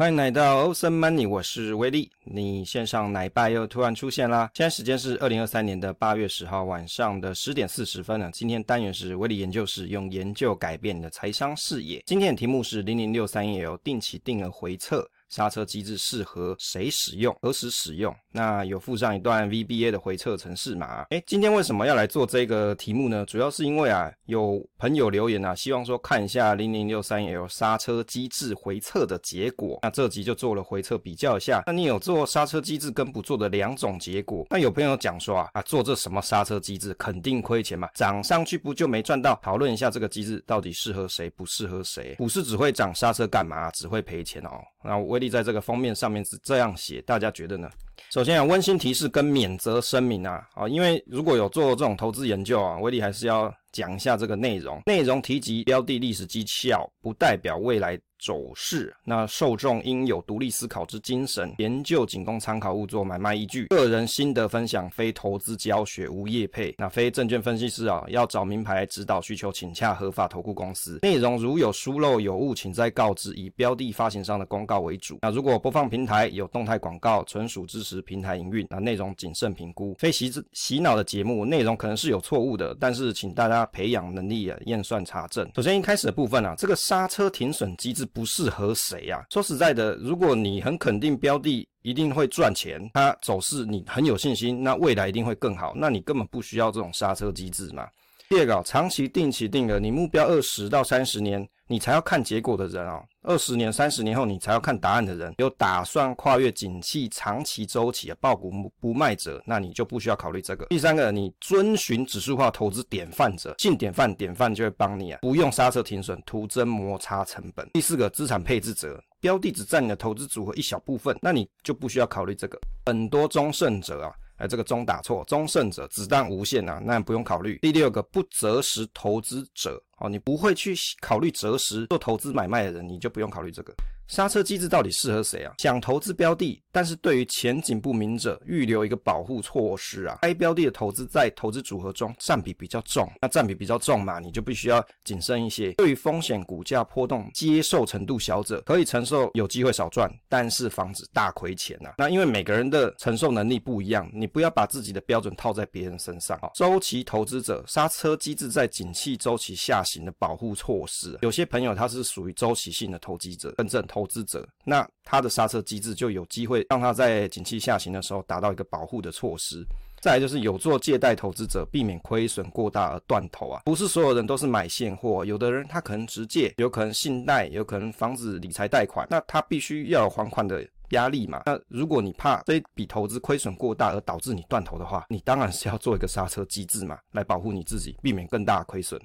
欢迎来到 Ocean Money，我是威利。你线上奶爸又突然出现啦！现在时间是二零二三年的八月十号晚上的十点四十分了。今天单元是威利研究室，用研究改变你的财商视野。今天的题目是零零六三一 L 定期定额回测。刹车机制适合谁使用？何时使用？那有附上一段 VBA 的回测程式码。诶，今天为什么要来做这个题目呢？主要是因为啊，有朋友留言啊，希望说看一下 0063L 刹车机制回测的结果。那这集就做了回测比较一下。那你有做刹车机制跟不做的两种结果。那有朋友讲说啊，啊做这什么刹车机制肯定亏钱嘛，涨上去不就没赚到？讨论一下这个机制到底适合谁，不适合谁？股市只会涨，刹车干嘛？只会赔钱哦。那威力在这个封面上面是这样写，大家觉得呢？首先啊，温馨提示跟免责声明啊，啊，因为如果有做这种投资研究啊，威力还是要讲一下这个内容。内容提及标的历史绩效，不代表未来走势，那受众应有独立思考之精神，研究仅供参考，勿作买卖依据。个人心得分享，非投资教学，无业配。那非证券分析师啊，要找名牌指导需求，请洽合法投顾公司。内容如有疏漏有误，请再告知。以标的发行商的公告为主。那如果播放平台有动态广告，纯属支持平台营运。那内容谨慎评估。非洗洗脑的节目，内容可能是有错误的，但是请大家培养能力啊，验算查证。首先一开始的部分啊，这个刹车停损机制。不适合谁啊？说实在的，如果你很肯定标的一定会赚钱，它走势你很有信心，那未来一定会更好，那你根本不需要这种刹车机制嘛。第二个，长期定期定额，你目标二十到三十年。你才要看结果的人啊，二十年、三十年后你才要看答案的人，有打算跨越景气长期周期啊，抱股不卖者，那你就不需要考虑这个。第三个，你遵循指数化投资典范者，信典范，典范就会帮你啊，不用刹车停损，徒增摩擦成本。第四个，资产配置者，标的只占你的投资组合一小部分，那你就不需要考虑这个。很多中胜者啊。哎，这个中打错，中胜者子弹无限啊，那不用考虑。第六个不择时投资者，哦，你不会去考虑择时做投资买卖的人，你就不用考虑这个。刹车机制到底适合谁啊？想投资标的，但是对于前景不明者，预留一个保护措施啊。该标的的投资在投资组合中占比比较重，那占比比较重嘛，你就必须要谨慎一些。对于风险、股价波动接受程度小者，可以承受有机会少赚，但是防止大亏钱呐。那因为每个人的承受能力不一样，你不要把自己的标准套在别人身上啊。周期投资者，刹车机制在景气周期下行的保护措施，有些朋友他是属于周期性的投机者，真正投。资者，那他的刹车机制就有机会让他在景气下行的时候达到一个保护的措施。再来就是有做借贷投资者，避免亏损过大而断头啊。不是所有人都是买现货，有的人他可能直借，有可能信贷，有可能房子理财贷款，那他必须要有还款的压力嘛。那如果你怕这笔投资亏损过大而导致你断头的话，你当然是要做一个刹车机制嘛，来保护你自己，避免更大亏损。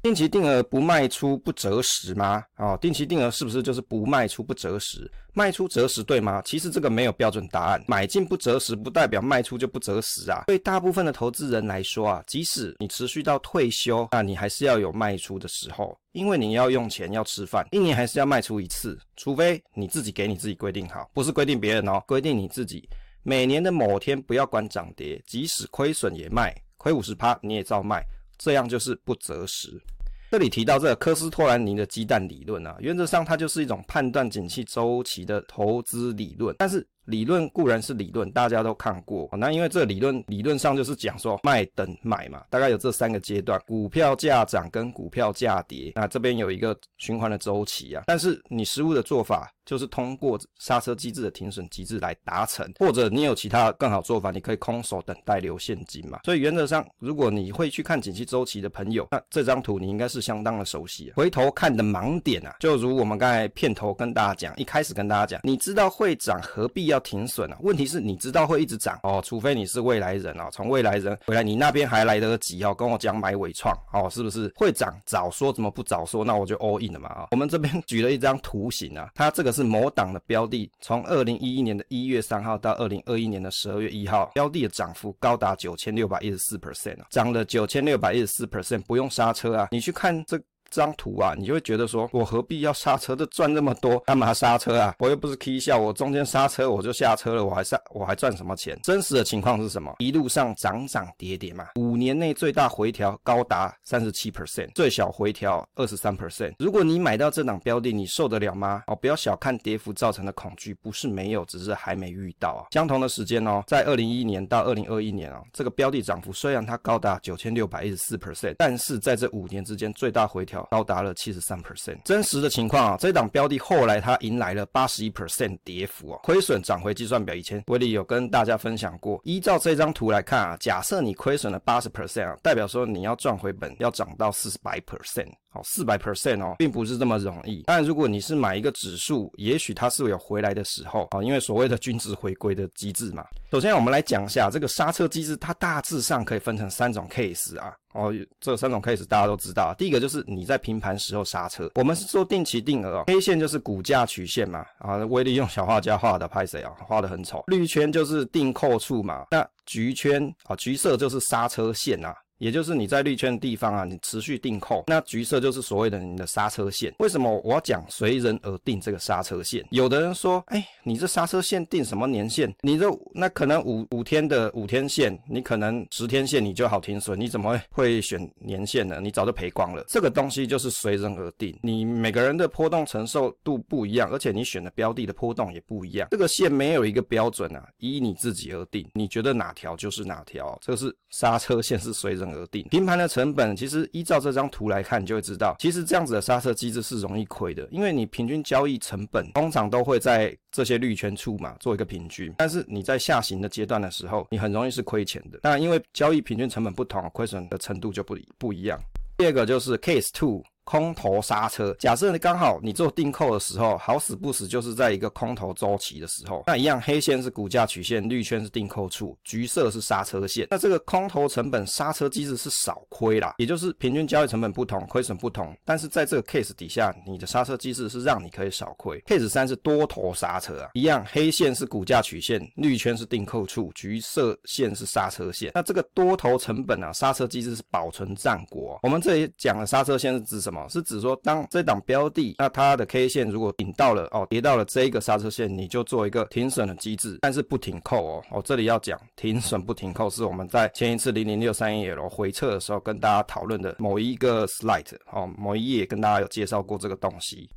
定期定额不卖出不择时吗？哦，定期定额是不是就是不卖出不择时？卖出择时对吗？其实这个没有标准答案。买进不择时，不代表卖出就不择时啊。对大部分的投资人来说啊，即使你持续到退休，那你还是要有卖出的时候，因为你要用钱要吃饭，一年还是要卖出一次，除非你自己给你自己规定好，不是规定别人哦，规定你自己，每年的某天不要管涨跌，即使亏损也卖，亏五十趴你也照卖。这样就是不择时。这里提到这个科斯托兰尼的鸡蛋理论啊，原则上它就是一种判断景气周期的投资理论，但是。理论固然是理论，大家都看过。那因为这理论理论上就是讲说卖等买嘛，大概有这三个阶段：股票价涨跟股票价跌。那这边有一个循环的周期啊。但是你实务的做法就是通过刹车机制的停损机制来达成，或者你有其他更好做法，你可以空手等待留现金嘛。所以原则上，如果你会去看景气周期的朋友，那这张图你应该是相当的熟悉。回头看的盲点啊，就如我们刚才片头跟大家讲，一开始跟大家讲，你知道会涨，何必要？停损啊！问题是你知道会一直涨哦，除非你是未来人啊，从未来人回来，你那边还来得及哦，跟我讲买纬创哦，是不是会涨？早说怎么不早说？那我就 all in 了嘛啊！我们这边举了一张图形啊，它这个是某档的标的，从二零一一年的一月三号到二零二一年的十二月一号，标的的涨幅高达九千六百一十四 percent 啊，涨了九千六百一十四 percent，不用刹车啊！你去看这。张图啊，你就会觉得说，我何必要刹车？这赚那么多，干嘛刹车啊？我又不是 K 笑，我中间刹车我就下车了，我还是我还赚什么钱？真实的情况是什么？一路上涨涨跌跌嘛，五年内最大回调高达三十七 percent，最小回调二十三 percent。如果你买到这档标的，你受得了吗？哦，不要小看跌幅造成的恐惧，不是没有，只是还没遇到啊。相同的时间哦，在二零一一年到二零二一年啊，这个标的涨幅虽然它高达九千六百一十四 percent，但是在这五年之间最大回调高达了七十三 percent。真实的情况啊，这档标的后来它迎来了八十一 percent 跌幅啊，亏损涨回计算表。以前威利有跟大家分享过，依照这张图来看啊，假设你亏损了八十 percent 啊，代表说你要赚回本要涨到四十八 percent。好，四百 percent 哦，并不是这么容易。但如果你是买一个指数，也许它是有回来的时候啊，因为所谓的均值回归的机制嘛。首先，我们来讲一下这个刹车机制，它大致上可以分成三种 case 啊。哦，这三种 case 大家都知道。第一个就是你在平盘时候刹车，我们是做定期定额哦。黑线就是股价曲线嘛，啊，威力用小画家画的，拍谁啊？画的很丑。绿圈就是定扣处嘛，那橘圈啊，橘色就是刹车线啊。也就是你在绿圈的地方啊，你持续定扣，那橘色就是所谓的你的刹车线。为什么我要讲随人而定这个刹车线？有的人说，哎，你这刹车线定什么年限？你这那可能五五天的五天线，你可能十天线你就好停损，你怎么会选年限呢？你早就赔光了。这个东西就是随人而定，你每个人的波动承受度不一样，而且你选的标的的波动也不一样。这个线没有一个标准啊，依你自己而定，你觉得哪条就是哪条。这个是刹车线是随人而定，平盘的成本其实依照这张图来看，你就会知道，其实这样子的刹车机制是容易亏的，因为你平均交易成本通常都会在这些绿圈处嘛，做一个平均，但是你在下行的阶段的时候，你很容易是亏钱的。当然，因为交易平均成本不同，亏损的程度就不不一样。第二个就是 Case Two。空头刹车，假设你刚好你做定扣的时候，好死不死就是在一个空头周期的时候，那一样黑线是股价曲线，绿圈是定扣处，橘色是刹车线。那这个空头成本刹车机制是少亏啦，也就是平均交易成本不同，亏损不同。但是在这个 case 底下，你的刹车机制是让你可以少亏。case 三是多头刹车啊，一样黑线是股价曲线，绿圈是定扣处，橘色线是刹车线。那这个多头成本啊，刹车机制是保存战果。我们这里讲的刹车线是指什么？是指说，当这档标的，那它的 K 线如果顶到了哦，跌到了这一个刹车线，你就做一个停损的机制，但是不停扣哦。哦，这里要讲停损不停扣，是我们在前一次零零六三一 L 回撤的时候跟大家讨论的某一个 slide 哦，某一页跟大家有介绍过这个东西。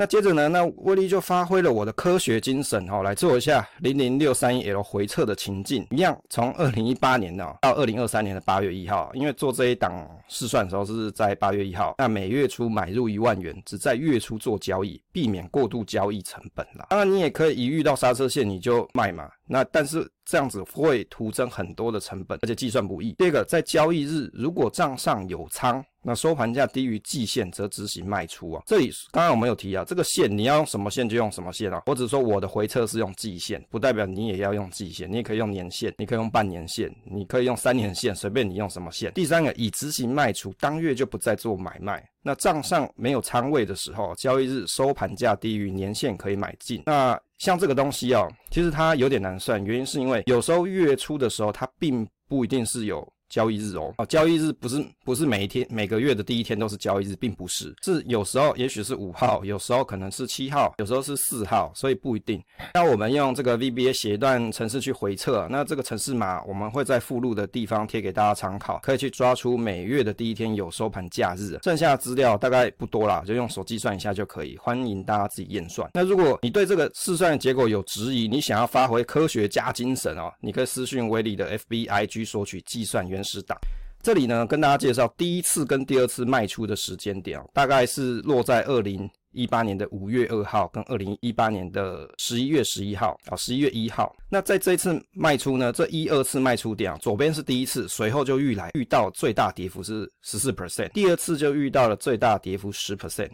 那接着呢，那威力就发挥了我的科学精神哦，来做一下零零六三一 L 回撤的情境，一样从二零一八年呢到二零二三年的八月一号，因为做这一档试算的时候是在八月一号，那每月初买入一万元，只在月初做交易，避免过度交易成本啦。当然你也可以一遇到刹车线你就卖嘛，那但是这样子会徒增很多的成本，而且计算不易。第二个，在交易日如果账上有仓。那收盘价低于季线则执行卖出啊。这里刚刚我们有提啊，这个线你要用什么线就用什么线啊。我只说我的回撤是用季线，不代表你也要用季线。你也可以用年线，你可以用半年线，你可以用三年线，随便你用什么线。第三个，已执行卖出，当月就不再做买卖。那账上没有仓位的时候，交易日收盘价低于年线可以买进。那像这个东西哦，其实它有点难算，原因是因为有时候月初的时候，它并不一定是有。交易日哦，哦，交易日不是不是每一天每个月的第一天都是交易日，并不是，是有时候也许是五号，有时候可能是七号，有时候是四号，所以不一定。那我们用这个 VBA 写一段程式去回测，那这个程式码我们会在附录的地方贴给大家参考，可以去抓出每月的第一天有收盘价日，剩下的资料大概不多啦，就用手计算一下就可以。欢迎大家自己验算。那如果你对这个试算结果有质疑，你想要发挥科学家精神哦，你可以私讯威利的 FBIG 索取计算员始档。这里呢，跟大家介绍第一次跟第二次卖出的时间点，大概是落在二零一八年的五月二号跟二零一八年的十一月十一号啊，十一月一号。那在这一次卖出呢，这一二次卖出点啊，左边是第一次，随后就遇来遇到最大跌幅是十四 percent，第二次就遇到了最大跌幅十 percent。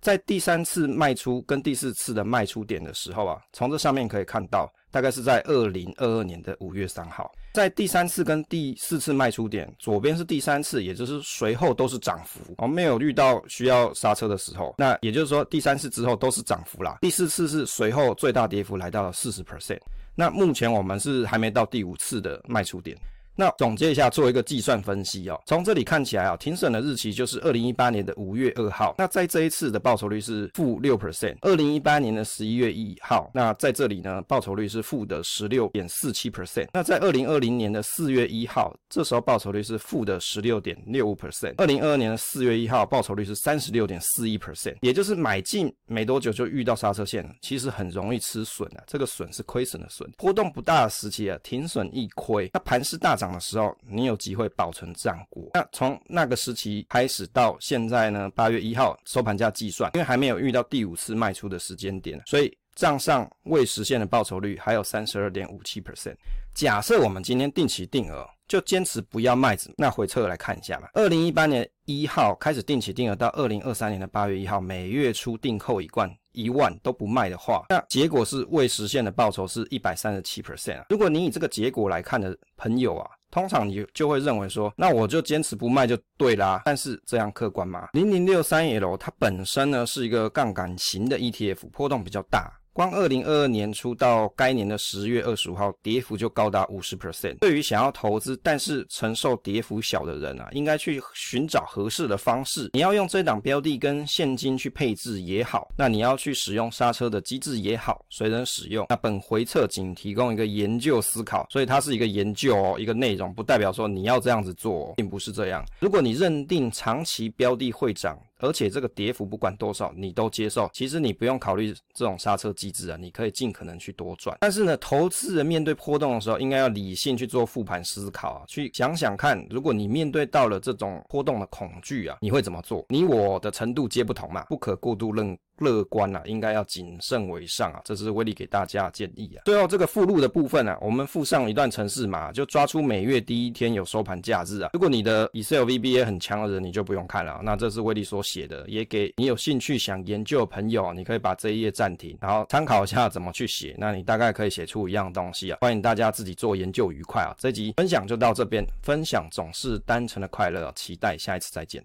在第三次卖出跟第四次的卖出点的时候啊，从这上面可以看到，大概是在二零二二年的五月三号。在第三次跟第四次卖出点，左边是第三次，也就是随后都是涨幅，哦，没有遇到需要刹车的时候。那也就是说，第三次之后都是涨幅啦。第四次是随后最大跌幅来到了四十 percent。那目前我们是还没到第五次的卖出点。那总结一下，做一个计算分析哦。从这里看起来啊，停损的日期就是二零一八年的五月二号。那在这一次的报酬率是负六 percent。二零一八年的十一月一号，那在这里呢，报酬率是负的十六点四七 percent。那在二零二零年的四月一号，这时候报酬率是负的十六点六五 percent。二零二二年的四月一号，报酬率是三十六点四一 percent。也就是买进没多久就遇到刹车线了，其实很容易吃损啊。这个损是亏损的损，波动不大的时期啊，停损易亏。那盘势大涨的时候，你有机会保存战果。那从那个时期开始到现在呢，八月一号收盘价计算，因为还没有遇到第五次卖出的时间点，所以账上未实现的报酬率还有三十二点五七 percent。假设我们今天定期定额，就坚持不要卖子，那回测来看一下吧。二零一八年一号开始定期定额，到二零二三年的八月一号，每月初定扣一罐一万都不卖的话，那结果是未实现的报酬是一百三十七 percent 啊。如果你以这个结果来看的朋友啊，通常你就会认为说，那我就坚持不卖就对啦。但是这样客观吗？零零六三 L 它本身呢是一个杠杆型的 ETF，波动比较大。光二零二二年初到该年的十月二十五号，跌幅就高达五十 percent。对于想要投资但是承受跌幅小的人啊，应该去寻找合适的方式。你要用这档标的跟现金去配置也好，那你要去使用刹车的机制也好，随人使用。那本回测仅提供一个研究思考，所以它是一个研究哦，一个内容，不代表说你要这样子做，并不是这样。如果你认定长期标的会涨，而且这个跌幅不管多少你都接受，其实你不用考虑这种刹车机制啊，你可以尽可能去多赚。但是呢，投资人面对波动的时候，应该要理性去做复盘思考啊，去想想看，如果你面对到了这种波动的恐惧啊，你会怎么做？你我的程度皆不同嘛，不可过度认。乐观啊，应该要谨慎为上啊，这是威力给大家建议啊。最后这个附录的部分啊，我们附上一段程式码，就抓出每月第一天有收盘价日啊。如果你的 Excel VBA 很强的人，你就不用看了。那这是威力所写的，也给你有兴趣想研究的朋友，你可以把这一页暂停，然后参考一下怎么去写。那你大概可以写出一样东西啊。欢迎大家自己做研究愉快啊。这集分享就到这边，分享总是单纯的快乐啊，期待下一次再见。